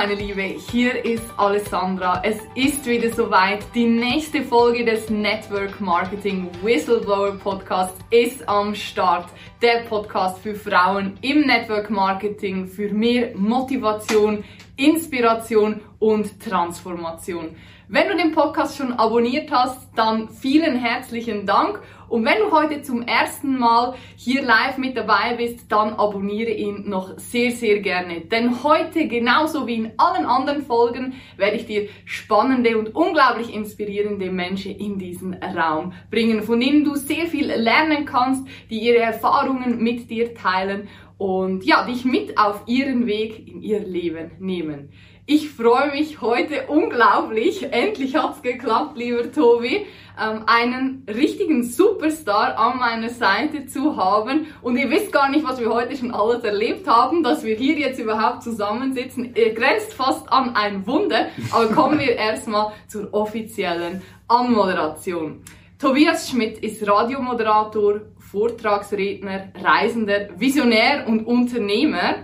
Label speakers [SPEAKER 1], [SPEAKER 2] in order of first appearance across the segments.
[SPEAKER 1] meine Liebe, hier ist Alessandra. Es ist wieder soweit. Die nächste Folge des Network Marketing Whistleblower Podcast ist am Start. Der Podcast für Frauen im Network Marketing für mehr Motivation, Inspiration und Transformation. Wenn du den Podcast schon abonniert hast, dann vielen herzlichen Dank. Und wenn du heute zum ersten Mal hier live mit dabei bist, dann abonniere ihn noch sehr, sehr gerne. Denn heute, genauso wie in allen anderen Folgen, werde ich dir spannende und unglaublich inspirierende Menschen in diesen Raum bringen, von denen du sehr viel lernen kannst, die ihre Erfahrungen mit dir teilen und ja, dich mit auf ihren Weg in ihr Leben nehmen. Ich freue mich heute unglaublich. Endlich hat's geklappt, lieber Tobi, ähm, einen richtigen Superstar an meiner Seite zu haben. Und ihr wisst gar nicht, was wir heute schon alles erlebt haben, dass wir hier jetzt überhaupt zusammensitzen. Ihr grenzt fast an ein Wunder. Aber kommen wir erstmal zur offiziellen Anmoderation. Tobias Schmidt ist Radiomoderator, Vortragsredner, Reisender, Visionär und Unternehmer.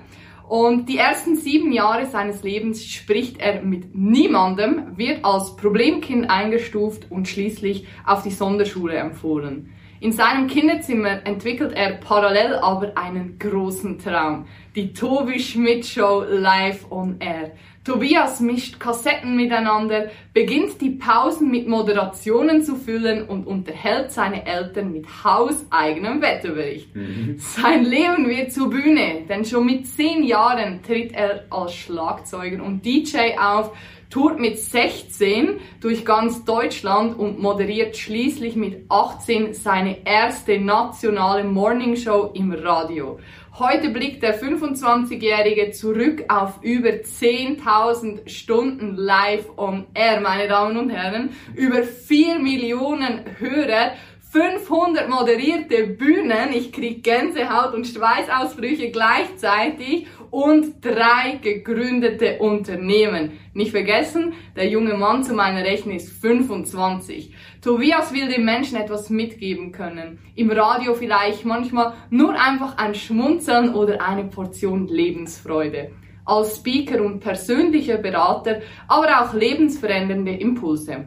[SPEAKER 1] Und die ersten sieben Jahre seines Lebens spricht er mit niemandem, wird als Problemkind eingestuft und schließlich auf die Sonderschule empfohlen. In seinem Kinderzimmer entwickelt er parallel aber einen großen Traum. Die Tobi Schmidt Show live on air. Tobias mischt Kassetten miteinander, beginnt die Pausen mit Moderationen zu füllen und unterhält seine Eltern mit hauseigenem Wetterbericht. Mhm. Sein Leben wird zur Bühne, denn schon mit zehn Jahren tritt er als Schlagzeuger und DJ auf, tourt mit 16 durch ganz Deutschland und moderiert schließlich mit 18 seine erste nationale Morningshow im Radio. Heute blickt der 25-Jährige zurück auf über 10.000 Stunden live on air, meine Damen und Herren, über 4 Millionen Hörer, 500 moderierte Bühnen, ich krieg Gänsehaut und Schweißausbrüche gleichzeitig und drei gegründete Unternehmen. Nicht vergessen, der junge Mann zu meiner Rechten ist 25. Tobias will den Menschen etwas mitgeben können. Im Radio vielleicht manchmal nur einfach ein Schmunzeln oder eine Portion Lebensfreude. Als Speaker und persönlicher Berater, aber auch lebensverändernde Impulse.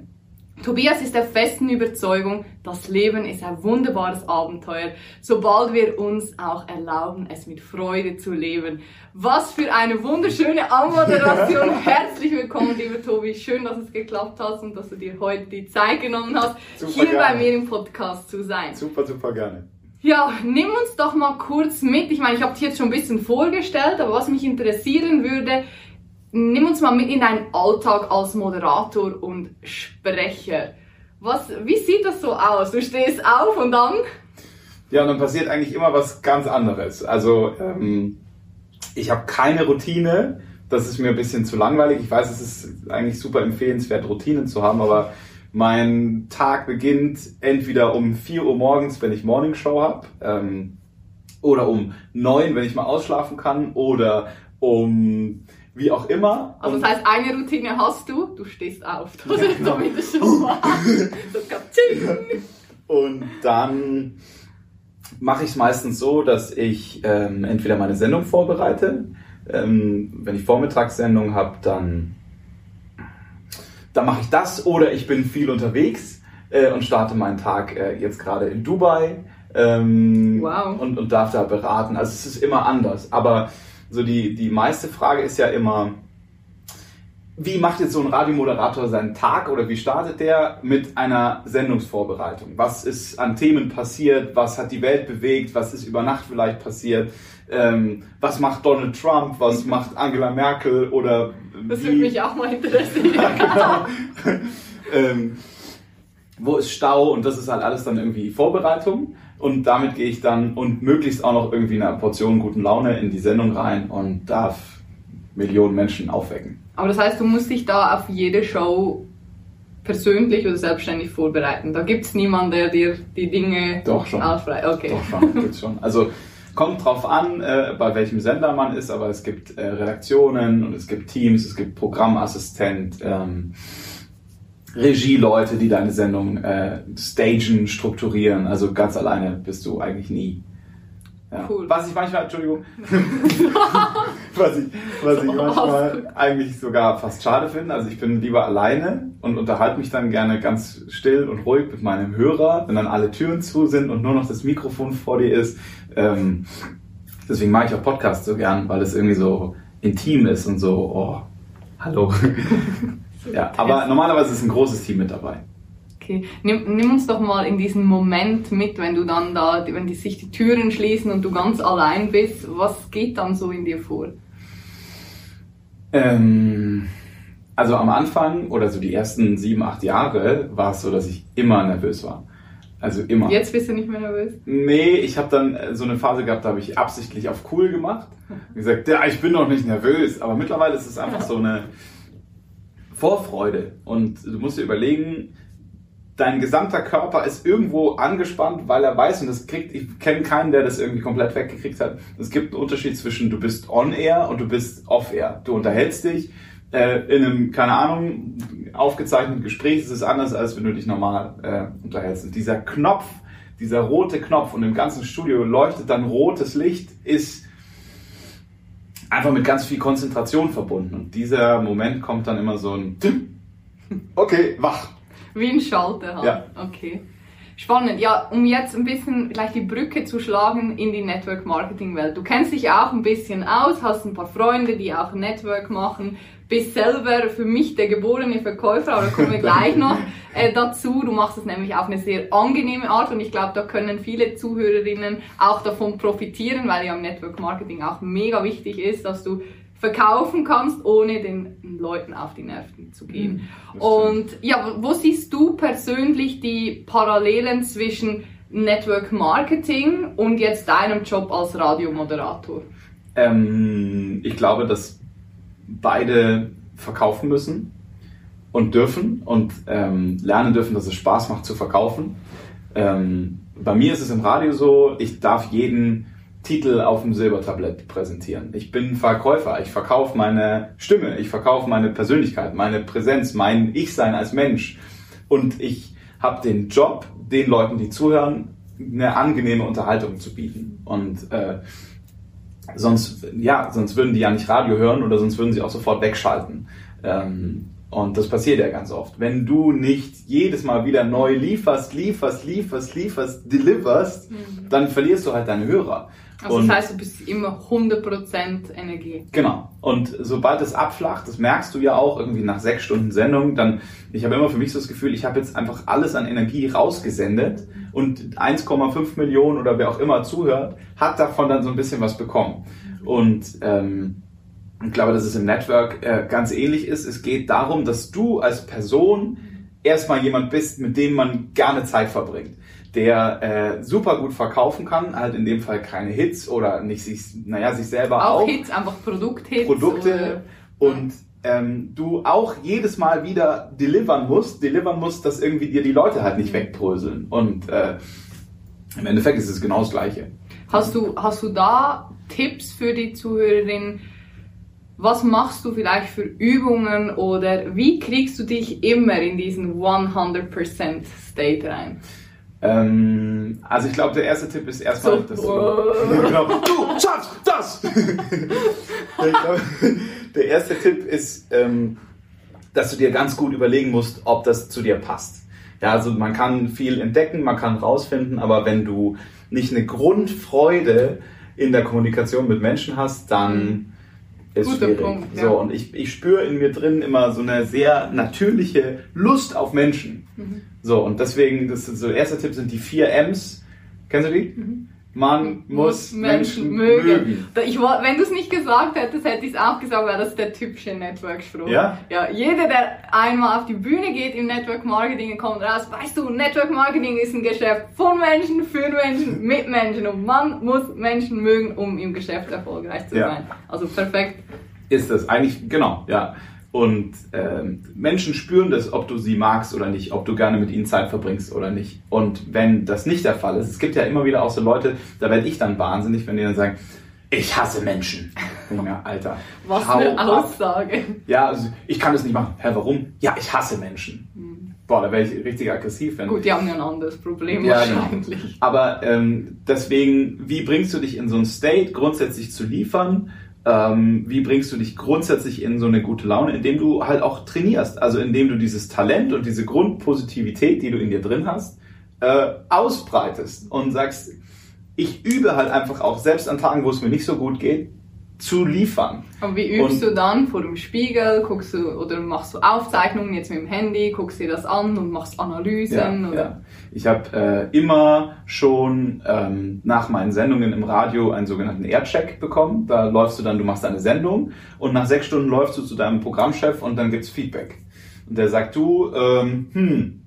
[SPEAKER 1] Tobias ist der festen Überzeugung, das Leben ist ein wunderbares Abenteuer, sobald wir uns auch erlauben, es mit Freude zu leben. Was für eine wunderschöne Anmoderation. Herzlich willkommen, lieber Tobi. Schön, dass es geklappt hat und dass du dir heute die Zeit genommen hast, super hier gerne. bei mir im Podcast zu sein.
[SPEAKER 2] Super, super gerne.
[SPEAKER 1] Ja, nimm uns doch mal kurz mit. Ich meine, ich habe dich jetzt schon ein bisschen vorgestellt, aber was mich interessieren würde, nimm uns mal mit in deinen Alltag als Moderator und Sprecher. Was, wie sieht das so aus? Du stehst auf und dann?
[SPEAKER 2] Ja, und dann passiert eigentlich immer was ganz anderes. Also ähm, ich habe keine Routine. Das ist mir ein bisschen zu langweilig. Ich weiß, es ist eigentlich super empfehlenswert, Routinen zu haben, aber mein Tag beginnt entweder um 4 Uhr morgens, wenn ich Morningshow habe, ähm, oder um 9, wenn ich mal ausschlafen kann, oder um wie auch immer.
[SPEAKER 1] Also das heißt, eine Routine hast du, du stehst auf. Das ist genau. zumindest schon mal.
[SPEAKER 2] Und dann mache ich es meistens so, dass ich ähm, entweder meine Sendung vorbereite. Ähm, wenn ich Vormittagssendung habe, dann, dann mache ich das oder ich bin viel unterwegs äh, und starte meinen Tag äh, jetzt gerade in Dubai ähm, wow. und, und darf da beraten. Also es ist immer anders. Aber so die, die meiste Frage ist ja immer, wie macht jetzt so ein Radiomoderator seinen Tag oder wie startet der mit einer Sendungsvorbereitung? Was ist an Themen passiert? Was hat die Welt bewegt? Was ist über Nacht vielleicht passiert? Ähm, was macht Donald Trump? Was macht Angela Merkel? Oder
[SPEAKER 1] das würde mich auch mal interessieren. genau.
[SPEAKER 2] ähm, wo ist Stau? Und das ist halt alles dann irgendwie Vorbereitung. Und damit gehe ich dann und möglichst auch noch irgendwie eine Portion guten Laune in die Sendung rein und darf Millionen Menschen aufwecken.
[SPEAKER 1] Aber das heißt, du musst dich da auf jede Show persönlich oder selbstständig vorbereiten. Da gibt es niemanden, der dir die Dinge
[SPEAKER 2] Doch schon.
[SPEAKER 1] Okay.
[SPEAKER 2] Doch schon, gibt's schon. Also kommt drauf an, äh, bei welchem Sender man ist, aber es gibt äh, Redaktionen und es gibt Teams, es gibt Programmassistent. Ähm, Regieleute, die deine Sendung äh, stagen, strukturieren. Also ganz alleine bist du eigentlich nie. Ja. Cool. Was ich manchmal, Entschuldigung, was ich, was ich manchmal eigentlich sogar fast schade finde. Also ich bin lieber alleine und unterhalte mich dann gerne ganz still und ruhig mit meinem Hörer, wenn dann alle Türen zu sind und nur noch das Mikrofon vor dir ist. Ähm, deswegen mag ich auch Podcasts so gern, weil es irgendwie so intim ist und so, oh, hallo. ja, aber normalerweise ist ein großes Team mit dabei.
[SPEAKER 1] Okay, nimm, nimm, uns doch mal in diesen Moment mit, wenn du dann da, wenn die, sich die Türen schließen und du ganz allein bist. Was geht dann so in dir vor?
[SPEAKER 2] Ähm, also am Anfang oder so die ersten sieben, acht Jahre war es so, dass ich immer nervös war. Also immer.
[SPEAKER 1] Jetzt bist du nicht mehr nervös?
[SPEAKER 2] Nee, ich habe dann äh, so eine Phase gehabt, da habe ich absichtlich auf cool gemacht. Und gesagt, ja, ich bin doch nicht nervös. Aber mittlerweile ist es einfach so eine Vorfreude. Und du musst dir überlegen, dein gesamter Körper ist irgendwo angespannt, weil er weiß, und das kriegt, ich kenne keinen, der das irgendwie komplett weggekriegt hat. Es gibt einen Unterschied zwischen du bist on air und du bist off air. Du unterhältst dich äh, in einem, keine Ahnung, aufgezeichneten Gespräch, ist es anders, als wenn du dich normal äh, unterhältst. Und dieser Knopf, dieser rote Knopf und im ganzen Studio leuchtet dann rotes Licht, ist einfach mit ganz viel Konzentration verbunden. Und dieser Moment kommt dann immer so ein Okay, wach.
[SPEAKER 1] Wie ein Schalter halt. Ja. Okay. Spannend. Ja, um jetzt ein bisschen gleich die Brücke zu schlagen in die Network Marketing Welt. Du kennst dich auch ein bisschen aus, hast ein paar Freunde, die auch Network machen, bist selber für mich der geborene Verkäufer, aber da kommen wir gleich noch äh, dazu. Du machst es nämlich auf eine sehr angenehme Art und ich glaube, da können viele Zuhörerinnen auch davon profitieren, weil ja im Network Marketing auch mega wichtig ist, dass du verkaufen kannst, ohne den Leuten auf die Nerven zu gehen. Mhm, und ja, wo siehst du persönlich die Parallelen zwischen Network Marketing und jetzt deinem Job als Radiomoderator?
[SPEAKER 2] Ähm, ich glaube, dass beide verkaufen müssen und dürfen und ähm, lernen dürfen, dass es Spaß macht zu verkaufen. Ähm, bei mir ist es im Radio so, ich darf jeden Titel auf dem Silbertablett präsentieren. Ich bin Verkäufer, ich verkaufe meine Stimme, ich verkaufe meine Persönlichkeit, meine Präsenz, mein Ich-Sein als Mensch. Und ich habe den Job, den Leuten, die zuhören, eine angenehme Unterhaltung zu bieten. Und äh, sonst, ja, sonst würden die ja nicht Radio hören oder sonst würden sie auch sofort wegschalten. Ähm, und das passiert ja ganz oft. Wenn du nicht jedes Mal wieder neu lieferst, lieferst, lieferst, lieferst, deliverst, mhm. dann verlierst du halt deine Hörer.
[SPEAKER 1] Also und das heißt, du bist immer 100% Energie.
[SPEAKER 2] Genau. Und sobald es abflacht, das merkst du ja auch irgendwie nach sechs Stunden Sendung, dann, ich habe immer für mich so das Gefühl, ich habe jetzt einfach alles an Energie rausgesendet und 1,5 Millionen oder wer auch immer zuhört, hat davon dann so ein bisschen was bekommen. Und ähm, ich glaube, dass es im Network äh, ganz ähnlich ist. Es geht darum, dass du als Person erstmal jemand bist, mit dem man gerne Zeit verbringt der äh, super gut verkaufen kann, halt in dem Fall keine Hits oder nicht sich, naja, sich selber
[SPEAKER 1] auch. Auch Hits, einfach Produkthits.
[SPEAKER 2] Produkte oder, und ähm, du auch jedes Mal wieder delivern musst, delivern musst, dass irgendwie dir die Leute halt nicht wegbröseln. Und äh, im Endeffekt ist es genau das Gleiche.
[SPEAKER 1] Hast du, hast du da Tipps für die Zuhörerin? Was machst du vielleicht für Übungen oder wie kriegst du dich immer in diesen 100% State rein?
[SPEAKER 2] Ähm, also ich glaube, der erste Tipp ist erstmal, so. dass du, genau, du schaffst das! glaub, der erste Tipp ist, ähm, dass du dir ganz gut überlegen musst, ob das zu dir passt. Ja, also man kann viel entdecken, man kann rausfinden, aber wenn du nicht eine Grundfreude in der Kommunikation mit Menschen hast, dann mhm. ist Guter schwierig. Punkt, ja. So und ich, ich spüre in mir drin immer so eine sehr natürliche Lust auf Menschen. Mhm. So, und deswegen, das ist so der erste Tipp sind die vier M's. Kennst du die? Mhm. Man muss, muss Menschen, Menschen, mögen. mögen.
[SPEAKER 1] Ich, wenn du es nicht gesagt hättest, hätte ich es auch gesagt, weil das ist der typische Network-Spruch.
[SPEAKER 2] Ja?
[SPEAKER 1] ja? Jeder, der einmal auf die Bühne geht im Network Marketing und kommt raus, weißt du, Network Marketing ist ein Geschäft von Menschen, für Menschen, mit Menschen und man muss Menschen mögen, um im Geschäft erfolgreich zu ja. sein. Also perfekt.
[SPEAKER 2] Ist das eigentlich, genau, ja. Und ähm, Menschen spüren das, ob du sie magst oder nicht, ob du gerne mit ihnen Zeit verbringst oder nicht. Und wenn das nicht der Fall ist, es gibt ja immer wieder auch so Leute, da werde ich dann wahnsinnig, wenn die dann sagen, ich hasse Menschen. Ja, Alter.
[SPEAKER 1] Was eine Aussage. Ab.
[SPEAKER 2] Ja, also ich kann das nicht machen. Hä, warum? Ja, ich hasse Menschen. Hm. Boah, da wäre ich richtig aggressiv.
[SPEAKER 1] Wenn Gut, die haben ja ein anderes Problem ja, genau. wahrscheinlich.
[SPEAKER 2] Genau. Aber ähm, deswegen, wie bringst du dich in so ein State, grundsätzlich zu liefern, Ähm, wie bringst du dich grundsätzlich in so eine gute Laune, indem du halt auch trainierst, also indem du dieses Talent und diese Grundpositivität, die du in dir drin hast, äh, ausbreitest und sagst, ich übe halt einfach auch, selbst an Tagen, wo es mir nicht so gut geht, zu liefern.
[SPEAKER 1] Und wie übst
[SPEAKER 2] Und-
[SPEAKER 1] du dann vor dem Spiegel? Guckst du oder machst du Aufzeichnungen jetzt mit dem Handy, guckst dir das an und machst Analysen?
[SPEAKER 2] Ja, ja. Ich habe äh, immer schon ähm, nach meinen Sendungen im Radio einen sogenannten Aircheck bekommen. Da läufst du dann, du machst eine Sendung und nach sechs Stunden läufst du zu deinem Programmchef und dann gibt's Feedback. Und der sagt, du, ähm, hm,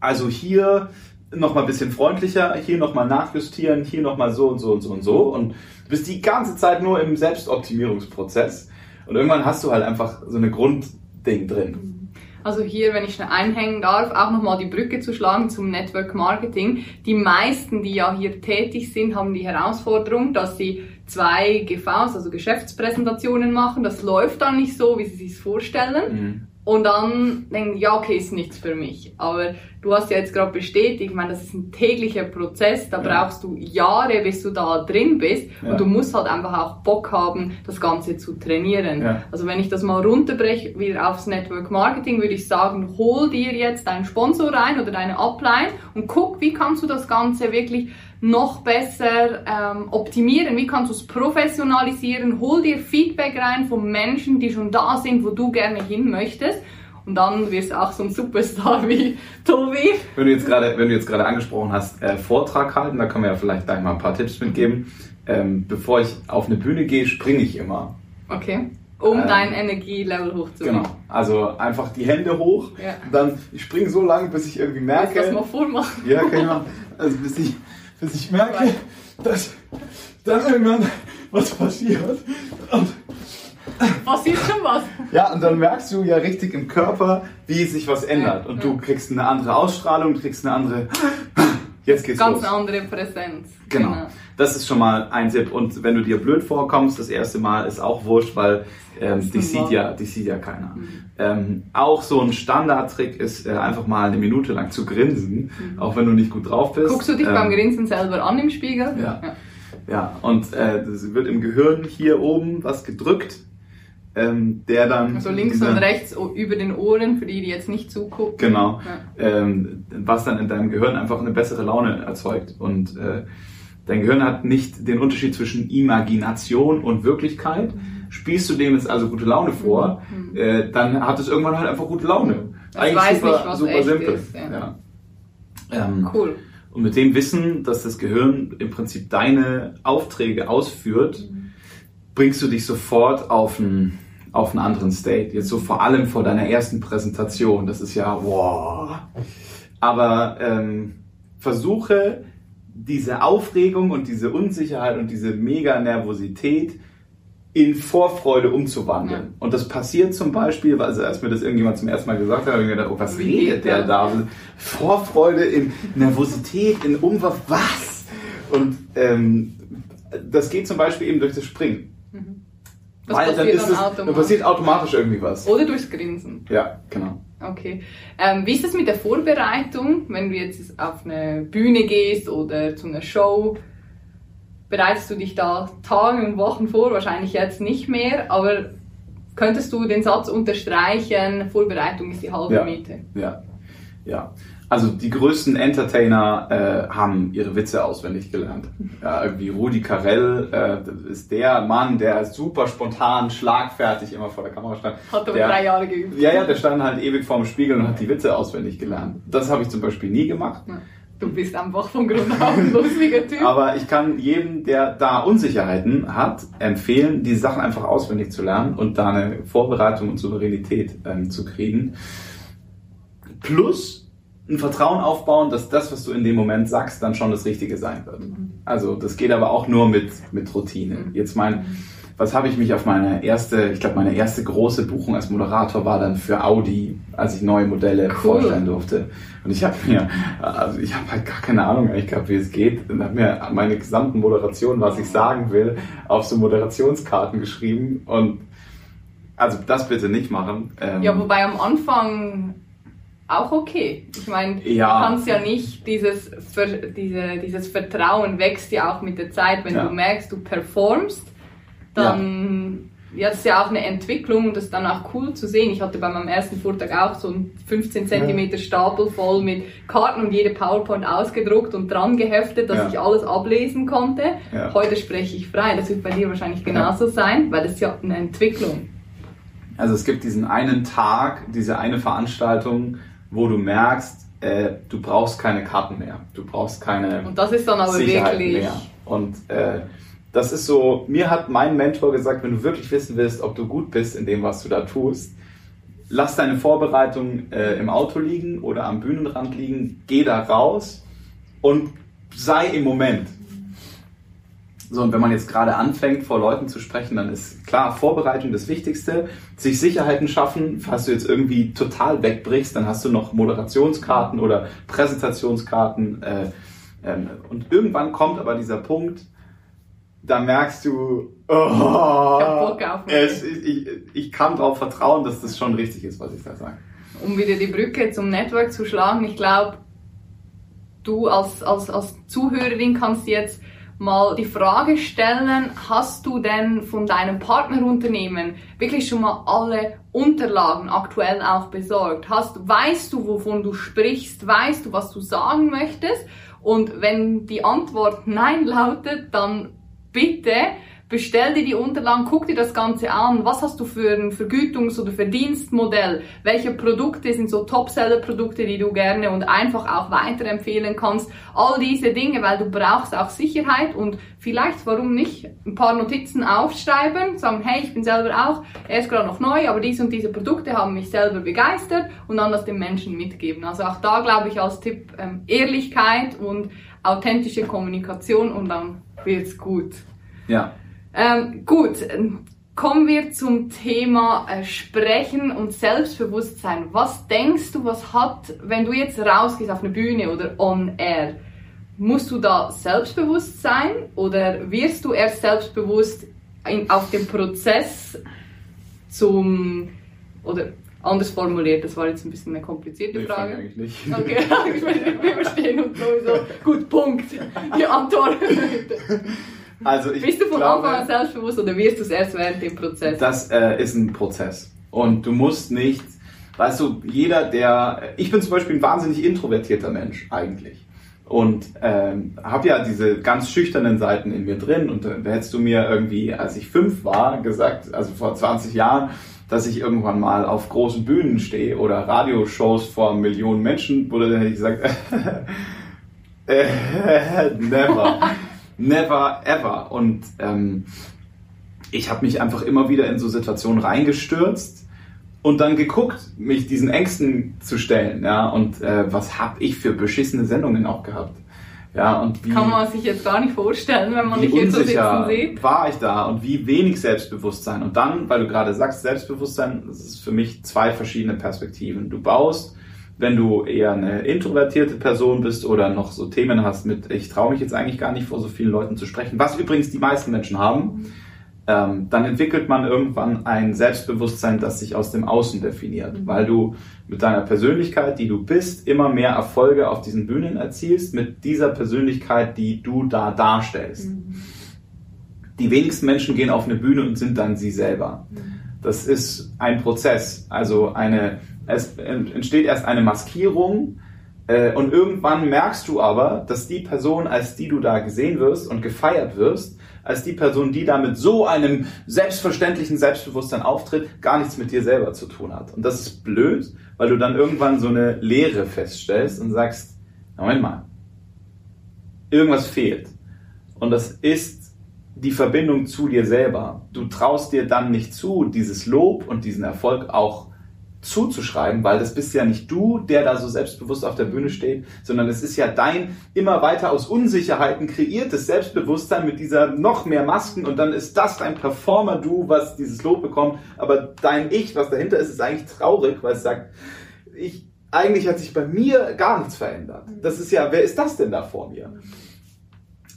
[SPEAKER 2] also hier nochmal ein bisschen freundlicher, hier nochmal nachjustieren, hier nochmal so und so und so und so. Und du bist die ganze Zeit nur im Selbstoptimierungsprozess. Und irgendwann hast du halt einfach so eine Grundding drin.
[SPEAKER 1] Also hier, wenn ich schnell einhängen darf, auch nochmal die Brücke zu schlagen zum Network Marketing. Die meisten, die ja hier tätig sind, haben die Herausforderung, dass sie zwei GVs, also Geschäftspräsentationen machen. Das läuft dann nicht so, wie sie sich vorstellen.
[SPEAKER 2] Mhm.
[SPEAKER 1] Und dann denken, ja, okay, ist nichts für mich. Aber du hast ja jetzt gerade bestätigt, ich meine, das ist ein täglicher Prozess, da
[SPEAKER 2] Ja.
[SPEAKER 1] brauchst du Jahre, bis du da drin bist.
[SPEAKER 2] Ja.
[SPEAKER 1] Und du musst halt einfach auch Bock haben, das Ganze zu trainieren.
[SPEAKER 2] Ja.
[SPEAKER 1] Also wenn ich das mal runterbreche, wieder aufs Network Marketing, würde ich sagen, hol dir jetzt deinen Sponsor rein oder deine Upline und guck, wie kannst du das Ganze wirklich noch besser ähm, optimieren, wie kannst du es professionalisieren, hol dir Feedback rein von Menschen, die schon da sind, wo du gerne hin möchtest und dann wirst du auch so ein Superstar wie Tobi.
[SPEAKER 2] Wenn du jetzt gerade, wenn du jetzt gerade angesprochen hast, äh, Vortrag halten, da können wir ja vielleicht gleich mal ein paar Tipps mitgeben. Ähm, bevor ich auf eine Bühne gehe, springe ich immer.
[SPEAKER 1] Okay. Um
[SPEAKER 2] Ähm,
[SPEAKER 1] dein Energielevel hochzubringen.
[SPEAKER 2] Genau. Also einfach die Hände hoch,
[SPEAKER 1] Ja.
[SPEAKER 2] dann ich springe so lange, bis ich irgendwie
[SPEAKER 1] Willst du das mal
[SPEAKER 2] merke,
[SPEAKER 1] vormachen?
[SPEAKER 2] ja, kann ich machen. Also bis ich, bis ich merke, dass dann irgendwann was passiert. Und,
[SPEAKER 1] Passiert schon was?
[SPEAKER 2] ja, und dann merkst du ja richtig im Körper, wie sich was ändert. Und du kriegst eine andere Ausstrahlung, kriegst eine andere. Jetzt geht's
[SPEAKER 1] Ganz
[SPEAKER 2] los.
[SPEAKER 1] eine andere Präsenz.
[SPEAKER 2] Genau. Das ist schon mal ein Tipp. Und wenn du dir blöd vorkommst, das erste Mal ist auch wurscht, weil ähm, dich, sieht ja, dich sieht ja keiner. Ähm, auch so ein Standardtrick ist, äh, einfach mal eine Minute lang zu grinsen, auch wenn du nicht gut drauf bist.
[SPEAKER 1] Guckst du dich
[SPEAKER 2] ähm,
[SPEAKER 1] beim Grinsen selber an im Spiegel?
[SPEAKER 2] Ja. Ja, und äh, das wird im Gehirn hier oben was gedrückt, ähm, der dann...
[SPEAKER 1] Also links und rechts über den Ohren, für die, die jetzt nicht zugucken.
[SPEAKER 2] Genau.
[SPEAKER 1] Ja.
[SPEAKER 2] ähm, was dann in deinem Gehirn einfach eine bessere Laune erzeugt. Und äh, dein Gehirn hat nicht den Unterschied zwischen Imagination und Wirklichkeit. Spielst du dem jetzt also gute Laune vor, äh, dann hat es irgendwann halt einfach gute Laune.
[SPEAKER 1] Es weiß nicht, was echt
[SPEAKER 2] simpel.
[SPEAKER 1] ist, ja.
[SPEAKER 2] Ja. Ähm,
[SPEAKER 1] Cool.
[SPEAKER 2] und mit dem Wissen, dass das Gehirn im Prinzip deine Aufträge ausführt, bringst du dich sofort auf einen, auf einen anderen State. Jetzt so vor allem vor deiner ersten Präsentation. Das ist ja, wow. Aber ähm, versuche diese Aufregung und diese Unsicherheit und diese mega Nervosität in Vorfreude umzuwandeln.
[SPEAKER 1] Ja.
[SPEAKER 2] Und das passiert zum Beispiel, also als mir das irgendjemand zum ersten Mal gesagt hat, habe ich mir gedacht, oh, was redet
[SPEAKER 1] geht
[SPEAKER 2] der da? Vorfreude in Nervosität, in Umwurf, was? Und ähm, das geht zum Beispiel eben durch das Springen.
[SPEAKER 1] Das
[SPEAKER 2] Weil dann
[SPEAKER 1] passiert
[SPEAKER 2] ist
[SPEAKER 1] dann
[SPEAKER 2] es,
[SPEAKER 1] automatisch.
[SPEAKER 2] passiert automatisch irgendwie was.
[SPEAKER 1] Oder durchs Grinsen.
[SPEAKER 2] Ja, genau.
[SPEAKER 1] Okay. Ähm, wie ist das mit der Vorbereitung, wenn du jetzt auf eine Bühne gehst oder zu einer Show? Bereitest du dich da Tage und Wochen vor? Wahrscheinlich jetzt nicht mehr, aber könntest du den Satz unterstreichen, Vorbereitung ist die halbe
[SPEAKER 2] Ja.
[SPEAKER 1] Miete?
[SPEAKER 2] Ja, ja. Also die größten Entertainer äh, haben ihre Witze auswendig gelernt. Ja, irgendwie Rudi Carell äh, ist der Mann, der super spontan, schlagfertig immer vor der Kamera stand.
[SPEAKER 1] Hat aber
[SPEAKER 2] der,
[SPEAKER 1] drei Jahre geübt.
[SPEAKER 2] Ja, ja, der stand halt ewig vorm Spiegel und hat die Witze auswendig gelernt. Das habe ich zum Beispiel nie gemacht.
[SPEAKER 1] Ja. Du bist einfach von Grund auf ein lustiger Typ.
[SPEAKER 2] Aber ich kann jedem, der da Unsicherheiten hat, empfehlen, die Sachen einfach auswendig zu lernen und da eine Vorbereitung und Souveränität ähm, zu kriegen. Plus ein Vertrauen aufbauen, dass das, was du in dem Moment sagst, dann schon das Richtige sein wird. Also das geht aber auch nur mit, mit Routine. Jetzt mein, was habe ich mich auf meine erste, ich glaube meine erste große Buchung als Moderator war dann für Audi, als ich neue Modelle
[SPEAKER 1] Cool.
[SPEAKER 2] vorstellen durfte. Und ich habe mir, also ich habe halt gar keine Ahnung eigentlich gehabt, wie es geht. Und habe mir meine gesamten Moderationen, was ich sagen will, auf so Moderationskarten geschrieben. Und also das bitte nicht machen. Ähm,
[SPEAKER 1] Ja, wobei am Anfang auch okay. Ich meine,
[SPEAKER 2] Ja.
[SPEAKER 1] du kannst ja nicht dieses, Ver, diese, dieses Vertrauen wächst ja auch mit der Zeit, wenn
[SPEAKER 2] Ja.
[SPEAKER 1] du merkst, du performst, dann ja. ja, das ist ja auch eine Entwicklung und das ist dann auch cool zu sehen. Ich hatte bei meinem ersten Vortrag auch so einen 15 cm Stapel voll mit Karten und jede PowerPoint ausgedruckt und dran geheftet, dass ich alles ablesen konnte. Heute spreche ich frei. Das wird bei dir wahrscheinlich genauso sein, weil das ist ja eine Entwicklung.
[SPEAKER 2] Also es gibt diesen einen Tag, diese eine Veranstaltung, wo du merkst, äh, du brauchst keine Karten mehr, du brauchst keine
[SPEAKER 1] Und das ist dann aber wirklich
[SPEAKER 2] mehr. Und äh, das ist so, mir hat mein Mentor gesagt, wenn du wirklich wissen willst, ob du gut bist in dem, was du da tust, lass deine Vorbereitung äh, im Auto liegen oder am Bühnenrand liegen, geh da raus und sei im Moment. So, und wenn man jetzt gerade anfängt, vor Leuten zu sprechen, dann ist klar, Vorbereitung das Wichtigste. Sich Sicherheiten schaffen, falls du jetzt irgendwie total wegbrichst, dann hast du noch Moderationskarten oder Präsentationskarten. Äh, ähm, und irgendwann kommt aber dieser Punkt, da merkst du, oh, es, ich, ich kann darauf vertrauen, dass das schon richtig ist, was ich da sage.
[SPEAKER 1] Um wieder die Brücke zum Network zu schlagen, ich glaube, du als, als, als Zuhörerin kannst jetzt mal die Frage stellen, hast du denn von deinem Partnerunternehmen wirklich schon mal alle Unterlagen aktuell auch besorgt? Hast, weißt du, wovon du sprichst? Weißt du, was du sagen möchtest? Und wenn die Antwort Nein lautet, dann bitte bestell dir die Unterlagen, guck dir das Ganze an, was hast du für ein Vergütungs- oder Verdienstmodell, welche Produkte sind so Topseller-Produkte, die du gerne und einfach auch weiterempfehlen kannst, all diese Dinge, weil du brauchst auch Sicherheit und vielleicht, warum nicht, ein paar Notizen aufschreiben, sagen, hey, ich bin selber auch, er ist gerade noch neu, aber diese und diese Produkte haben mich selber begeistert und dann das den Menschen mitgeben. Also auch da glaube ich als Tipp ähm, Ehrlichkeit und authentische Kommunikation und dann wird's gut.
[SPEAKER 2] Ja,
[SPEAKER 1] ähm, gut, kommen wir zum Thema äh, Sprechen und Selbstbewusstsein. Was denkst du, was hat, wenn du jetzt rausgehst auf eine Bühne oder on air, musst du da selbstbewusst sein oder wirst du erst selbstbewusst in, auf dem Prozess zum, oder anders formuliert, das war jetzt ein bisschen eine komplizierte nee, Frage.
[SPEAKER 2] eigentlich nicht.
[SPEAKER 1] Okay, wir verstehen uns sowieso. Gut, Punkt. Die Antwort.
[SPEAKER 2] Also ich
[SPEAKER 1] Bist du von
[SPEAKER 2] glaube,
[SPEAKER 1] Anfang an selbstbewusst oder wirst du es erst während dem Prozess?
[SPEAKER 2] Das äh, ist ein Prozess. Und du musst nicht, weißt du, jeder, der, ich bin zum Beispiel ein wahnsinnig introvertierter Mensch eigentlich. Und ähm, habe ja diese ganz schüchternen Seiten in mir drin. Und da hättest du mir irgendwie, als ich fünf war, gesagt, also vor 20 Jahren, dass ich irgendwann mal auf großen Bühnen stehe oder Radioshows vor Millionen Menschen, wurde dann hätte ich gesagt, äh, never. Never ever. Und ähm, ich habe mich einfach immer wieder in so Situationen reingestürzt und dann geguckt, mich diesen Ängsten zu stellen. Ja, und äh, was habe ich für beschissene Sendungen auch gehabt. Ja, und wie,
[SPEAKER 1] Kann man sich jetzt gar nicht vorstellen, wenn man nicht hier so sitzen sieht.
[SPEAKER 2] war ich da und wie wenig Selbstbewusstsein. Und dann, weil du gerade sagst, Selbstbewusstsein, das ist für mich zwei verschiedene Perspektiven. Du baust wenn du eher eine introvertierte Person bist oder noch so Themen hast mit, ich traue mich jetzt eigentlich gar nicht vor so vielen Leuten zu sprechen, was übrigens die meisten Menschen haben, ähm, dann entwickelt man irgendwann ein Selbstbewusstsein, das sich aus dem Außen definiert, mhm. weil du mit deiner Persönlichkeit, die du bist, immer mehr Erfolge auf diesen Bühnen erzielst, mit dieser Persönlichkeit, die du da darstellst. Mhm. Die wenigsten Menschen gehen auf eine Bühne und sind dann sie selber. Mhm. Das ist ein Prozess, also eine es entsteht erst eine Maskierung äh, und irgendwann merkst du aber, dass die Person, als die du da gesehen wirst und gefeiert wirst, als die Person, die da mit so einem selbstverständlichen Selbstbewusstsein auftritt, gar nichts mit dir selber zu tun hat. Und das ist blöd, weil du dann irgendwann so eine Leere feststellst und sagst, Moment mal, irgendwas fehlt. Und das ist die Verbindung zu dir selber. Du traust dir dann nicht zu, dieses Lob und diesen Erfolg auch zuzuschreiben, weil das bist ja nicht du, der da so selbstbewusst auf der Bühne steht, sondern es ist ja dein immer weiter aus Unsicherheiten kreiertes Selbstbewusstsein mit dieser noch mehr Masken und dann ist das dein Performer-Du, was dieses Lob bekommt, aber dein Ich, was dahinter ist, ist eigentlich traurig, weil es sagt, ich, eigentlich hat sich bei mir gar nichts verändert. Das ist ja, wer ist das denn da vor mir?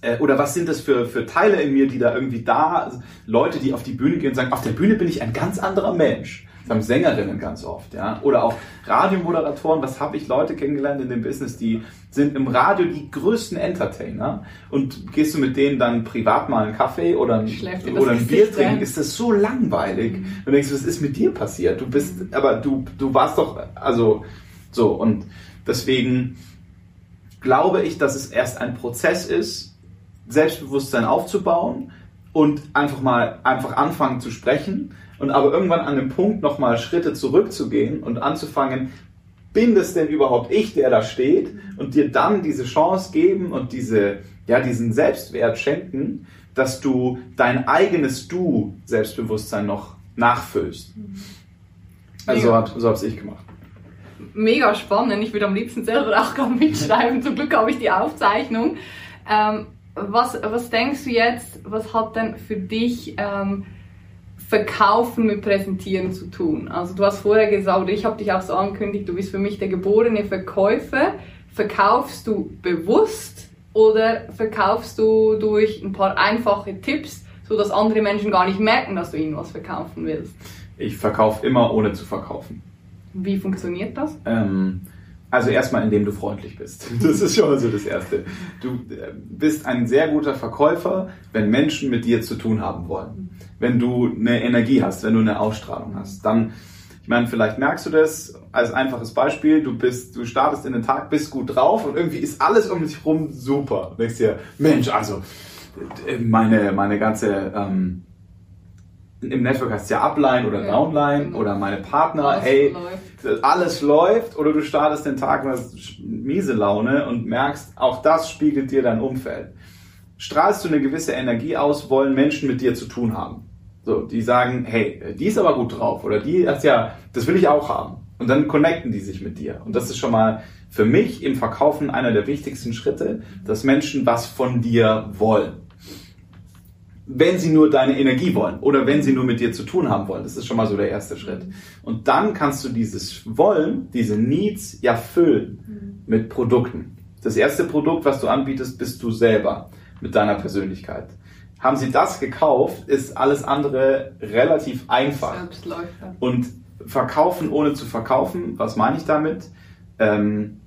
[SPEAKER 2] Äh, oder was sind das für, für Teile in mir, die da irgendwie da, Leute, die auf die Bühne gehen und sagen, auf der Bühne bin ich ein ganz anderer Mensch Das haben Sängerinnen ganz oft, ja. Oder auch Radiomoderatoren. Was habe ich Leute kennengelernt in dem Business, die sind im Radio die größten Entertainer. Und gehst du mit denen dann privat mal einen Kaffee oder ein, oder ein Bier trinken, ist das so langweilig. Mhm. Und denkst, was ist mit dir passiert? Du bist, aber du, du warst doch, also so. Und deswegen glaube ich, dass es erst ein Prozess ist, Selbstbewusstsein aufzubauen und einfach mal einfach anfangen zu sprechen und aber irgendwann an dem Punkt nochmal Schritte zurückzugehen und anzufangen, bin das denn überhaupt ich, der da steht und dir dann diese Chance geben und diese, ja, diesen Selbstwert schenken, dass du dein eigenes Du Selbstbewusstsein noch nachfüllst. Also
[SPEAKER 1] Mega.
[SPEAKER 2] so habe ich gemacht.
[SPEAKER 1] Mega spannend. Ich würde am liebsten selber auch gerade mitschreiben. Zum Glück habe ich die Aufzeichnung. Ähm, was, was denkst du jetzt, was hat denn für dich ähm, Verkaufen mit Präsentieren zu tun? Also du hast vorher gesagt, ich habe dich auch so angekündigt, du bist für mich der geborene Verkäufer. Verkaufst du bewusst oder verkaufst du durch ein paar einfache Tipps, so dass andere Menschen gar nicht merken, dass du ihnen was verkaufen willst?
[SPEAKER 2] Ich verkaufe immer ohne zu verkaufen.
[SPEAKER 1] Wie funktioniert das?
[SPEAKER 2] Ähm, also erstmal, indem du freundlich bist. Das ist schon mal so das Erste. Du äh, bist ein sehr guter Verkäufer, wenn Menschen mit dir zu tun haben wollen. Wenn du eine Energie hast, wenn du eine Ausstrahlung hast. Dann, ich meine, vielleicht merkst du das als einfaches Beispiel. Du bist, du startest in den Tag, bist gut drauf und irgendwie ist alles um dich rum super. Du denkst dir, Mensch, also meine, meine ganze ähm, im Network heißt es ja Upline oder ja, Downline genau. oder meine Partner, alles hey. Alles läuft oder du startest den Tag und hast miese Laune und merkst, auch das spiegelt dir dein Umfeld. Strahlst du eine gewisse Energie aus, wollen Menschen mit dir zu tun haben. So, die sagen, hey, die ist aber gut drauf oder die hat ja, das will ich auch haben. Und dann connecten die sich mit dir. Und das ist schon mal für mich im Verkaufen einer der wichtigsten Schritte, dass Menschen was von dir wollen wenn sie nur deine Energie wollen oder wenn sie nur mit dir zu tun haben wollen. Das ist schon mal so der erste Schritt. Und dann kannst du dieses Wollen, diese Needs ja füllen mit Produkten. Das erste Produkt, was du anbietest, bist du selber mit deiner Persönlichkeit. Haben sie das gekauft, ist alles andere relativ einfach. Selbstläufer. Und verkaufen ohne zu verkaufen, was meine ich damit? Ähm,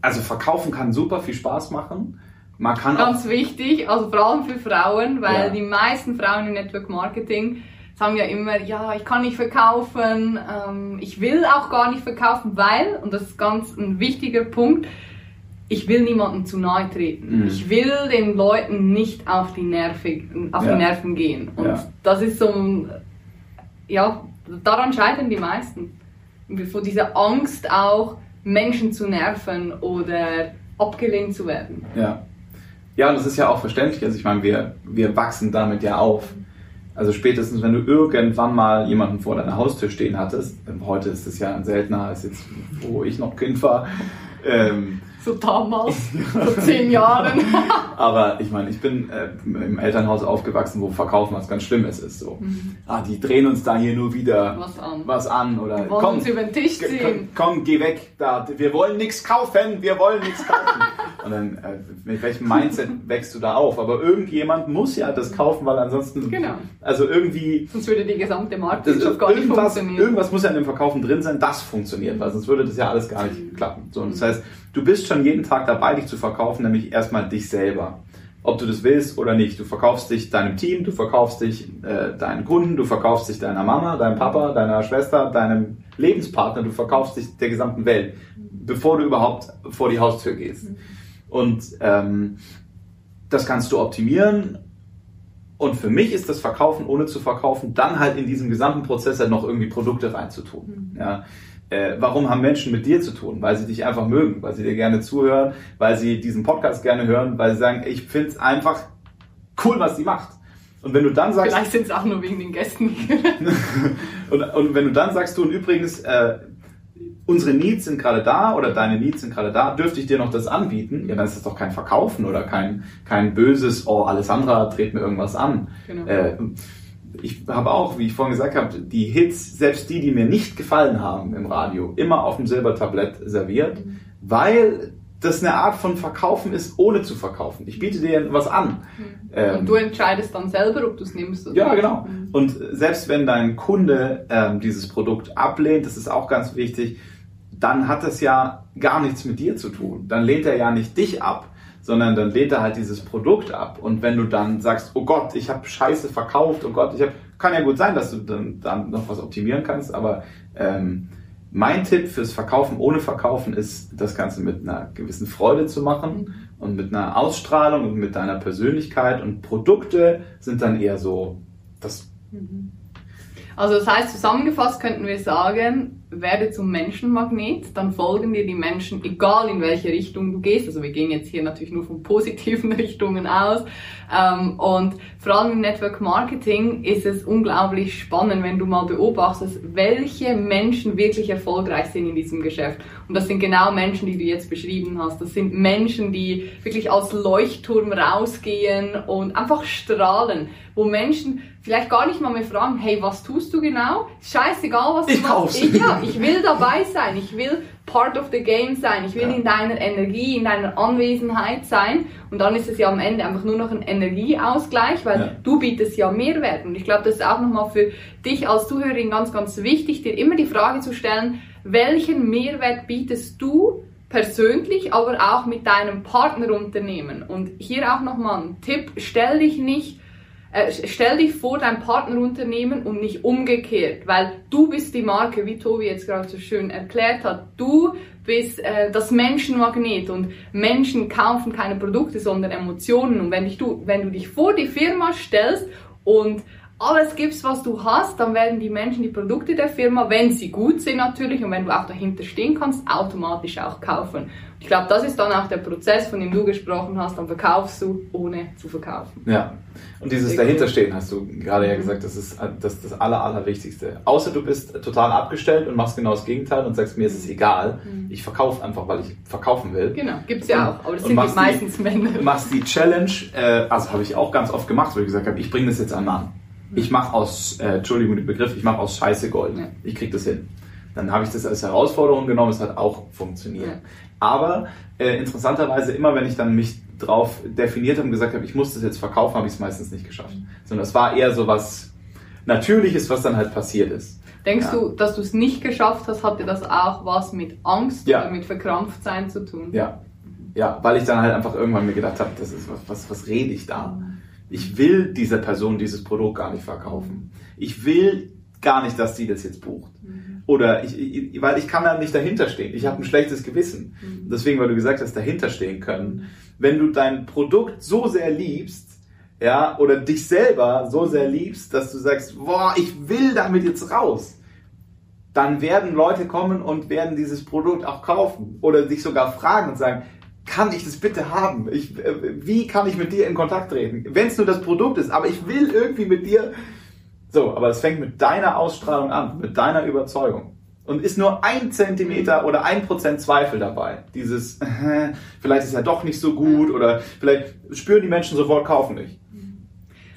[SPEAKER 2] also verkaufen kann super viel Spaß machen
[SPEAKER 1] man kann Ganz wichtig, also vor allem für Frauen, weil ja. die meisten Frauen im Network Marketing sagen ja immer, ja, ich kann nicht verkaufen, ähm, ich will auch gar nicht verkaufen, weil, und das ist ganz ein wichtiger Punkt, ich will niemandem zu nahe treten. Mhm. Ich will den Leuten nicht auf die, Nerven, auf ja. die Nerven gehen. Und ja. das ist so ein, ja, daran scheitern die meisten. Vor dieser Angst auch, Menschen zu nerven oder abgelehnt zu werden.
[SPEAKER 2] Ja. Ja, und das ist ja auch verständlich. Also ich meine, wir, wir wachsen damit ja auf. Also spätestens, wenn du irgendwann mal jemanden vor deiner Haustür stehen hattest, heute ist es ja seltener als jetzt, wo ich noch Kind war,
[SPEAKER 1] ähm, so damals, vor zehn Jahren.
[SPEAKER 2] Aber ich meine, ich bin äh, im Elternhaus aufgewachsen, wo Verkaufen was ganz Schlimmes ist. So. Mhm. Ah, die drehen uns da hier nur wieder
[SPEAKER 1] was an.
[SPEAKER 2] Was an oder
[SPEAKER 1] wollen komm, uns über den Tisch ziehen.
[SPEAKER 2] Komm, komm, geh weg. Da, wir wollen nichts kaufen, wir wollen nichts kaufen. Und dann, äh, mit welchem Mindset wächst du da auf? Aber irgendjemand muss ja das kaufen, weil ansonsten.
[SPEAKER 1] Genau.
[SPEAKER 2] Also irgendwie.
[SPEAKER 1] Sonst würde die gesamte Marktwirtschaft gar nicht funktionieren.
[SPEAKER 2] Irgendwas muss ja in dem Verkaufen drin sein, das funktioniert, weil sonst würde das ja alles gar nicht klappen. So, und das heißt, du bist schon jeden Tag dabei, dich zu verkaufen, nämlich erstmal dich selber. Ob du das willst oder nicht. Du verkaufst dich deinem Team, du verkaufst dich äh, deinen Kunden, du verkaufst dich deiner Mama, deinem Papa, deiner Schwester, deinem Lebenspartner, du verkaufst dich der gesamten Welt, bevor du überhaupt vor die Haustür gehst. Und ähm, das kannst du optimieren. Und für mich ist das Verkaufen ohne zu verkaufen, dann halt in diesem gesamten Prozess halt noch irgendwie Produkte reinzutun. Mhm. Ja. Äh, warum haben Menschen mit dir zu tun? Weil sie dich einfach mögen, weil sie dir gerne zuhören, weil sie diesen Podcast gerne hören, weil sie sagen, ich finde es einfach cool, was sie macht. Und wenn du dann sagst.
[SPEAKER 1] Vielleicht sind es auch nur wegen den Gästen.
[SPEAKER 2] und, und, wenn du dann sagst, du und übrigens, äh, unsere Needs sind gerade da oder deine Needs sind gerade da, dürfte ich dir noch das anbieten? Ja, dann ist das doch kein Verkaufen oder kein, kein böses, oh, Alessandra dreht mir irgendwas an. Genau. Äh, ich habe auch, wie ich vorhin gesagt habe, die Hits, selbst die, die mir nicht gefallen haben im Radio, immer auf dem Silbertablett serviert, mhm. weil das eine Art von Verkaufen ist, ohne zu verkaufen. Ich biete dir was an.
[SPEAKER 1] Mhm. Ähm, und du entscheidest dann selber, ob du es nimmst
[SPEAKER 2] oder Ja, genau. Mhm. Und selbst wenn dein Kunde ähm, dieses Produkt ablehnt, das ist auch ganz wichtig, dann hat das ja gar nichts mit dir zu tun. Dann lehnt er ja nicht dich ab, sondern dann lehnt er halt dieses Produkt ab. Und wenn du dann sagst, oh Gott, ich habe Scheiße verkauft, oh Gott, ich habe, kann ja gut sein, dass du dann, dann noch was optimieren kannst, aber ähm, mein Tipp fürs Verkaufen ohne Verkaufen ist, das Ganze mit einer gewissen Freude zu machen und mit einer Ausstrahlung und mit deiner Persönlichkeit. Und Produkte sind dann eher so das.
[SPEAKER 1] Mhm. Also das heißt, zusammengefasst könnten wir sagen, werde zum Menschenmagnet, dann folgen dir die Menschen, egal in welche Richtung du gehst. Also wir gehen jetzt hier natürlich nur von positiven Richtungen aus. Ähm, und vor allem im Network Marketing ist es unglaublich spannend, wenn du mal beobachtest, welche Menschen wirklich erfolgreich sind in diesem Geschäft. Und das sind genau Menschen, die du jetzt beschrieben hast. Das sind Menschen, die wirklich als Leuchtturm rausgehen und einfach strahlen, wo Menschen vielleicht gar nicht mal mehr fragen, hey, was tust du genau? Scheißegal, was du
[SPEAKER 2] ich
[SPEAKER 1] machst. Ich, ja, ich will dabei sein. Ich will part of the game sein. Ich will ja. in deiner Energie, in deiner Anwesenheit sein. Und dann ist es ja am Ende einfach nur noch ein Energieausgleich, weil ja. du bietest ja Mehrwert. Und ich glaube, das ist auch nochmal für dich als Zuhörerin ganz, ganz wichtig, dir immer die Frage zu stellen, welchen Mehrwert bietest du persönlich, aber auch mit deinem Partnerunternehmen? Und hier auch nochmal ein Tipp, stell dich nicht äh, stell dich vor dein Partnerunternehmen und nicht umgekehrt, weil du bist die Marke, wie Tobi jetzt gerade so schön erklärt hat. Du bist äh, das Menschenmagnet und Menschen kaufen keine Produkte, sondern Emotionen. Und wenn, dich du, wenn du dich vor die Firma stellst und alles gibst, was du hast, dann werden die Menschen die Produkte der Firma, wenn sie gut sind natürlich und wenn du auch dahinter stehen kannst, automatisch auch kaufen. Ich glaube, das ist dann auch der Prozess, von dem du gesprochen hast. Dann verkaufst du, ohne zu verkaufen.
[SPEAKER 2] Ja. Und dieses Dahinterstehen hast du gerade ja gesagt, das ist das, das Aller, Allerwichtigste. Außer du bist total abgestellt und machst genau das Gegenteil und sagst, mir ist es mhm. egal. Mhm. Ich verkaufe einfach, weil ich verkaufen will.
[SPEAKER 1] Genau, gibt's ja auch. Aber das sind meistens die, Männer.
[SPEAKER 2] Du machst die Challenge, äh, also habe ich auch ganz oft gemacht, wo ich gesagt habe, ich bringe das jetzt an Mann. Mhm. Ich mache aus, äh, Entschuldigung den Begriff, ich mache aus Scheiße Gold. Ja. Ich krieg das hin. Dann habe ich das als Herausforderung genommen, es hat auch funktioniert. Ja. Aber äh, interessanterweise, immer wenn ich dann mich drauf definiert habe und gesagt habe, ich muss das jetzt verkaufen, habe ich es meistens nicht geschafft. Sondern es war eher so was Natürliches, was dann halt passiert ist.
[SPEAKER 1] Denkst ja. du, dass du es nicht geschafft hast, hatte das auch was mit Angst ja. oder mit Verkrampftsein zu tun?
[SPEAKER 2] Ja. Ja, weil ich dann halt einfach irgendwann mir gedacht habe, das ist was, was, was rede ich da? Ich will dieser Person dieses Produkt gar nicht verkaufen. Ich will gar nicht, dass sie das jetzt bucht. Oder ich, ich, weil ich kann da nicht dahinter stehen. Ich habe ein schlechtes Gewissen. Mhm. Deswegen, weil du gesagt hast, dahinter stehen können. Wenn du dein Produkt so sehr liebst, ja, oder dich selber so sehr liebst, dass du sagst, boah, ich will damit jetzt raus, dann werden Leute kommen und werden dieses Produkt auch kaufen oder dich sogar fragen und sagen, kann ich das bitte haben? Ich, äh, wie kann ich mit dir in Kontakt treten? Wenn es nur das Produkt ist, aber ich will irgendwie mit dir so, aber es fängt mit deiner Ausstrahlung an, mit deiner Überzeugung. Und ist nur ein Zentimeter oder ein Prozent Zweifel dabei. Dieses, äh, vielleicht ist ja doch nicht so gut oder vielleicht spüren die Menschen sofort, kaufen nicht.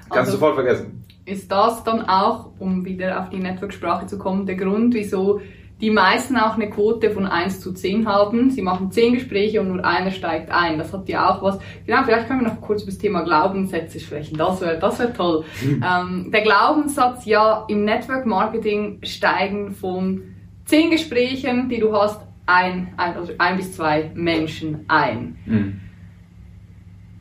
[SPEAKER 2] Kannst also, du sofort vergessen.
[SPEAKER 1] Ist das dann auch, um wieder auf die Network-Sprache zu kommen, der Grund, wieso die meisten auch eine Quote von 1 zu 10 haben. Sie machen 10 Gespräche und nur einer steigt ein. Das hat ja auch was. Genau, vielleicht können wir noch kurz über das Thema Glaubenssätze sprechen. Das wäre das wär toll. Hm. Ähm, der Glaubenssatz, ja, im Network Marketing steigen von 10 Gesprächen, die du hast, ein, ein, also ein bis zwei Menschen ein. Mhm.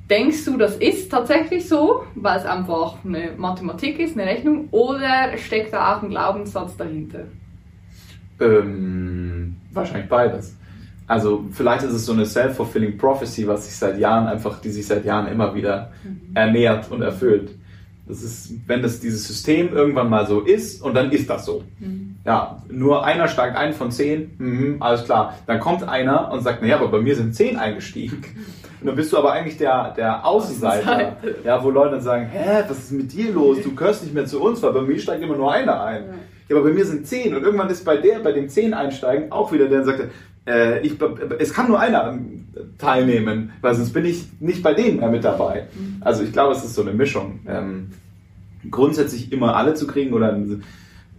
[SPEAKER 1] Denkst du, das ist tatsächlich so, weil es einfach eine Mathematik ist, eine Rechnung, oder steckt da auch ein Glaubenssatz dahinter?
[SPEAKER 2] Ähm, wahrscheinlich beides. Also vielleicht ist es so eine self-fulfilling prophecy, was sich seit Jahren einfach, die sich seit Jahren immer wieder mhm. ernährt und erfüllt. Das ist, wenn das dieses System irgendwann mal so ist und dann ist das so. Mhm. Ja, nur einer steigt ein von zehn, mhm, alles klar. Dann kommt einer und sagt, naja, aber bei mir sind zehn eingestiegen. Und dann bist du aber eigentlich der, der Außenseiter, ja, wo Leute dann sagen, hä, was ist mit dir los? Du gehörst nicht mehr zu uns, weil bei mir steigt immer nur einer ein. Ja ja, aber bei mir sind zehn und irgendwann ist bei der, bei dem zehn einsteigen auch wieder der, der sagte, äh, ich, es kann nur einer teilnehmen, weil sonst bin ich nicht bei denen mehr mit dabei. Mhm. Also ich glaube, es ist so eine Mischung. Ähm, grundsätzlich immer alle zu kriegen oder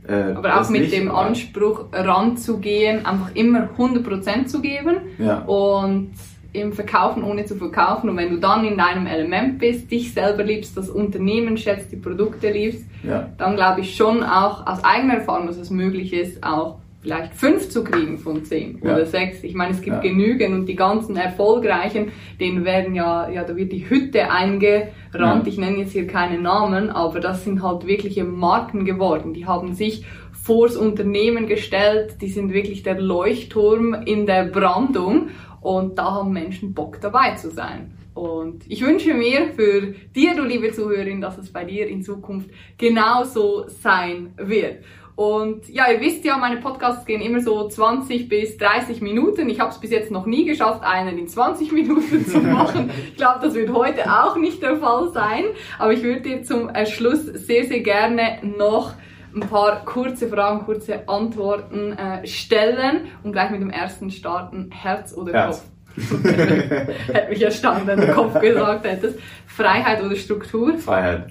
[SPEAKER 1] äh, aber auch mit nicht, dem Anspruch ranzugehen, einfach immer 100% zu geben ja. und im Verkaufen ohne zu verkaufen. Und wenn du dann in deinem Element bist, dich selber liebst, das Unternehmen schätzt, die Produkte liebst, ja. dann glaube ich schon auch aus eigener Erfahrung, dass es möglich ist, auch vielleicht fünf zu kriegen von zehn ja. oder sechs. Ich meine, es gibt ja. genügend und die ganzen erfolgreichen, denen werden ja, ja, da wird die Hütte eingerannt. Ja. Ich nenne jetzt hier keine Namen, aber das sind halt wirkliche Marken geworden. Die haben sich vors Unternehmen gestellt, die sind wirklich der Leuchtturm in der Brandung und da haben Menschen Bock dabei zu sein. Und ich wünsche mir für dir, du liebe Zuhörerin, dass es bei dir in Zukunft genauso sein wird. Und ja, ihr wisst ja, meine Podcasts gehen immer so 20 bis 30 Minuten. Ich habe es bis jetzt noch nie geschafft, einen in 20 Minuten zu machen. ich glaube, das wird heute auch nicht der Fall sein. Aber ich würde dir zum Schluss sehr, sehr gerne noch ein paar kurze Fragen, kurze Antworten äh, stellen und gleich mit dem ersten starten. Herz oder Herz. Kopf? Hätte mich erstaunt, wenn du Kopf gesagt hättest. Freiheit oder Struktur?
[SPEAKER 2] Freiheit.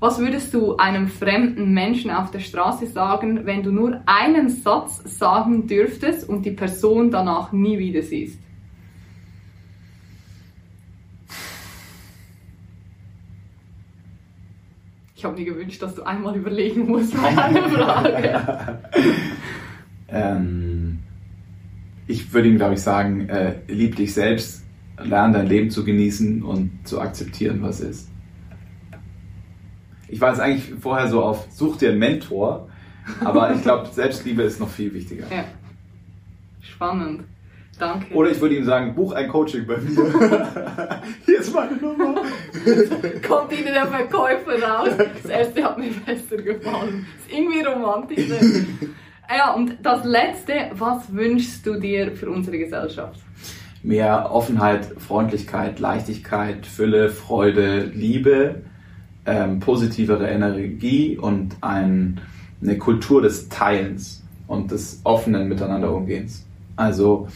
[SPEAKER 1] Was würdest du einem fremden Menschen auf der Straße sagen, wenn du nur einen Satz sagen dürftest und die Person danach nie wieder siehst? Ich habe mir gewünscht, dass du einmal überlegen musst bei einer Frage.
[SPEAKER 2] ähm, ich würde ihm, glaube ich, sagen, äh, lieb dich selbst, lerne dein Leben zu genießen und zu akzeptieren, was ist. Ich war jetzt eigentlich vorher so auf, such dir einen Mentor, aber ich glaube, Selbstliebe ist noch viel wichtiger.
[SPEAKER 1] Ja. Spannend. Danke.
[SPEAKER 2] Oder ich würde ihm sagen, buch ein Coaching bei mir. Hier ist meine Nummer.
[SPEAKER 1] Kommt Ihnen der Verkäufer raus. Das erste hat mir besser gefallen. Das ist irgendwie romantisch. Ja, und das letzte, was wünschst du dir für unsere Gesellschaft?
[SPEAKER 2] Mehr Offenheit, Freundlichkeit, Leichtigkeit, Fülle, Freude, Liebe, ähm, positivere Energie und ein, eine Kultur des Teilens und des offenen Miteinander Umgehens. Also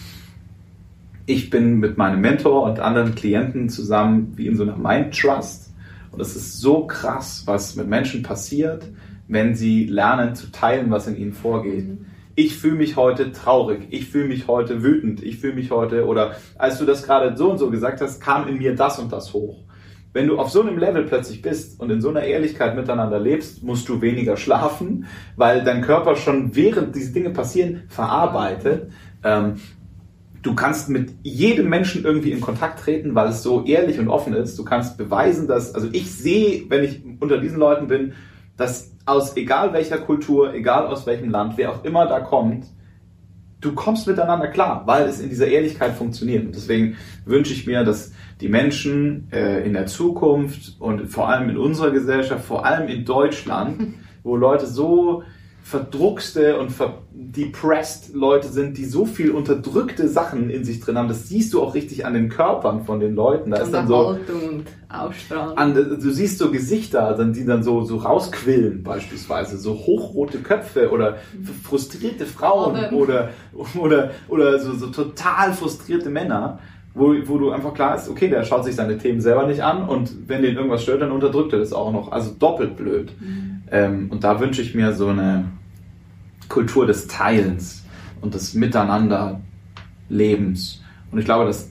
[SPEAKER 2] ich bin mit meinem Mentor und anderen Klienten zusammen wie in so einer Mind Trust. Und es ist so krass, was mit Menschen passiert, wenn sie lernen zu teilen, was in ihnen vorgeht. Mhm. Ich fühle mich heute traurig, ich fühle mich heute wütend, ich fühle mich heute, oder als du das gerade so und so gesagt hast, kam in mir das und das hoch. Wenn du auf so einem Level plötzlich bist und in so einer Ehrlichkeit miteinander lebst, musst du weniger schlafen, weil dein Körper schon während diese Dinge passieren verarbeitet. Du kannst mit jedem Menschen irgendwie in Kontakt treten, weil es so ehrlich und offen ist. Du kannst beweisen, dass, also ich sehe, wenn ich unter diesen Leuten bin, dass aus egal welcher Kultur, egal aus welchem Land, wer auch immer da kommt, du kommst miteinander klar, weil es in dieser Ehrlichkeit funktioniert. Und deswegen wünsche ich mir, dass die Menschen äh, in der Zukunft und vor allem in unserer Gesellschaft, vor allem in Deutschland, wo Leute so verdruckste und depressed Leute sind, die so viel unterdrückte Sachen in sich drin haben. Das siehst du auch richtig an den Körpern von den Leuten. Da ist dann so
[SPEAKER 1] und
[SPEAKER 2] An, du siehst so Gesichter, die dann so so rausquillen beispielsweise, so hochrote Köpfe oder frustrierte Frauen oder oder oder so, so total frustrierte Männer. Wo, wo du einfach klar ist, okay, der schaut sich seine Themen selber nicht an und wenn den irgendwas stört, dann unterdrückt er das auch noch. Also doppelt blöd. Mhm. Ähm, und da wünsche ich mir so eine, Kultur des Teilens und des Miteinanderlebens. Und ich glaube, dass,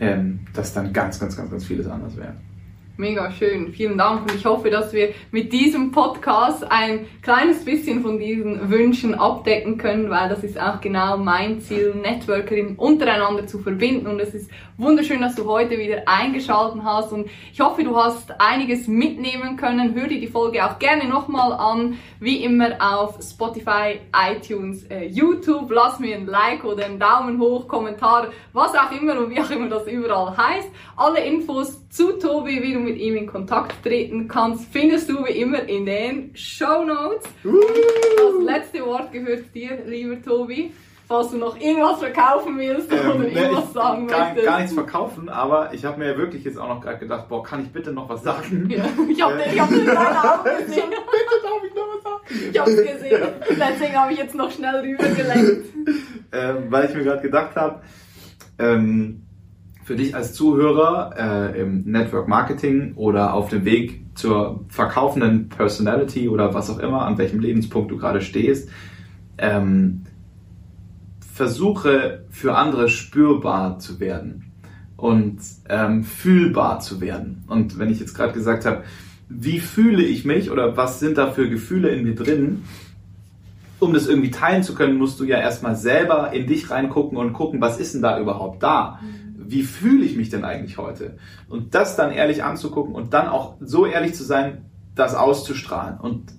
[SPEAKER 2] ähm, dass dann ganz, ganz, ganz, ganz vieles anders wäre.
[SPEAKER 1] Mega schön, vielen Dank und ich hoffe, dass wir mit diesem Podcast ein kleines bisschen von diesen Wünschen abdecken können, weil das ist auch genau mein Ziel, Networkerinnen untereinander zu verbinden und es ist wunderschön, dass du heute wieder eingeschaltet hast und ich hoffe, du hast einiges mitnehmen können. Hör dir die Folge auch gerne nochmal an, wie immer auf Spotify, iTunes, äh, YouTube. Lass mir ein Like oder einen Daumen hoch, Kommentar, was auch immer und wie auch immer das überall heißt. Alle Infos zu Tobi, wie du mit ihm in Kontakt treten kannst, findest du wie immer in den Show Notes. Das letzte Wort gehört dir, lieber Tobi. Falls du noch irgendwas verkaufen willst ähm, oder irgendwas
[SPEAKER 2] ich
[SPEAKER 1] sagen
[SPEAKER 2] gar,
[SPEAKER 1] möchtest.
[SPEAKER 2] Gar nichts verkaufen, aber ich habe mir wirklich jetzt auch noch gerade gedacht, boah, kann ich bitte noch was sagen?
[SPEAKER 1] Ja, ich habe äh, hab den gerade auch gesehen.
[SPEAKER 2] bitte darf ich noch was sagen?
[SPEAKER 1] Ich habe es gesehen. Ja. Deswegen habe ich jetzt noch schnell rübergelenkt.
[SPEAKER 2] ähm, weil ich mir gerade gedacht habe, ähm, für dich als Zuhörer äh, im Network Marketing oder auf dem Weg zur verkaufenden Personality oder was auch immer, an welchem Lebenspunkt du gerade stehst, ähm, versuche für andere spürbar zu werden. und ähm, fühlbar zu werden. Und wenn ich jetzt gerade gesagt habe, wie fühle ich mich oder was sind da für Gefühle in mir drin, um das irgendwie teilen zu können, musst du ja erstmal selber in dich reingucken und gucken, was ist denn da überhaupt da? Wie fühle ich mich denn eigentlich heute? Und das dann ehrlich anzugucken und dann auch so ehrlich zu sein, das auszustrahlen und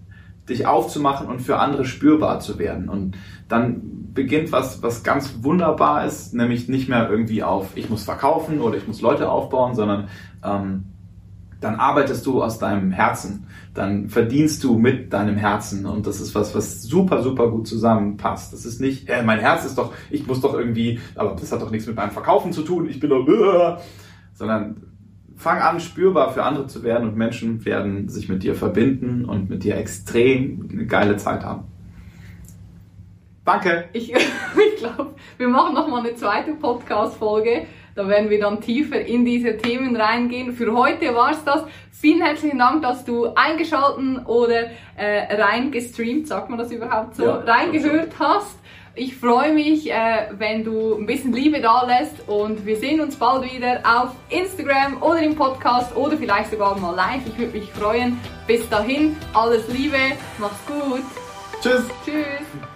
[SPEAKER 2] dich aufzumachen und für andere spürbar zu werden. Und dann beginnt was, was ganz wunderbar ist, nämlich nicht mehr irgendwie auf, ich muss verkaufen oder ich muss Leute aufbauen, sondern ähm, dann arbeitest du aus deinem Herzen, dann verdienst du mit deinem Herzen und das ist was, was super, super gut zusammenpasst. Das ist nicht, äh, mein Herz ist doch, ich muss doch irgendwie, aber das hat doch nichts mit meinem Verkaufen zu tun, ich bin doch, äh, sondern fang an, spürbar für andere zu werden und Menschen werden sich mit dir verbinden und mit dir extrem eine geile Zeit haben. Danke.
[SPEAKER 1] Ich, ich glaube, wir machen noch mal eine zweite Podcast-Folge. Da werden wir dann tiefer in diese Themen reingehen. Für heute war's das. Vielen herzlichen Dank, dass du eingeschalten oder äh, reingestreamt, sagt man das überhaupt so,
[SPEAKER 2] Ja,
[SPEAKER 1] reingehört hast. Ich freue mich, äh, wenn du ein bisschen Liebe da lässt und wir sehen uns bald wieder auf Instagram oder im Podcast oder vielleicht sogar mal live. Ich würde mich freuen. Bis dahin, alles Liebe, mach's gut.
[SPEAKER 2] Tschüss.
[SPEAKER 1] Tschüss.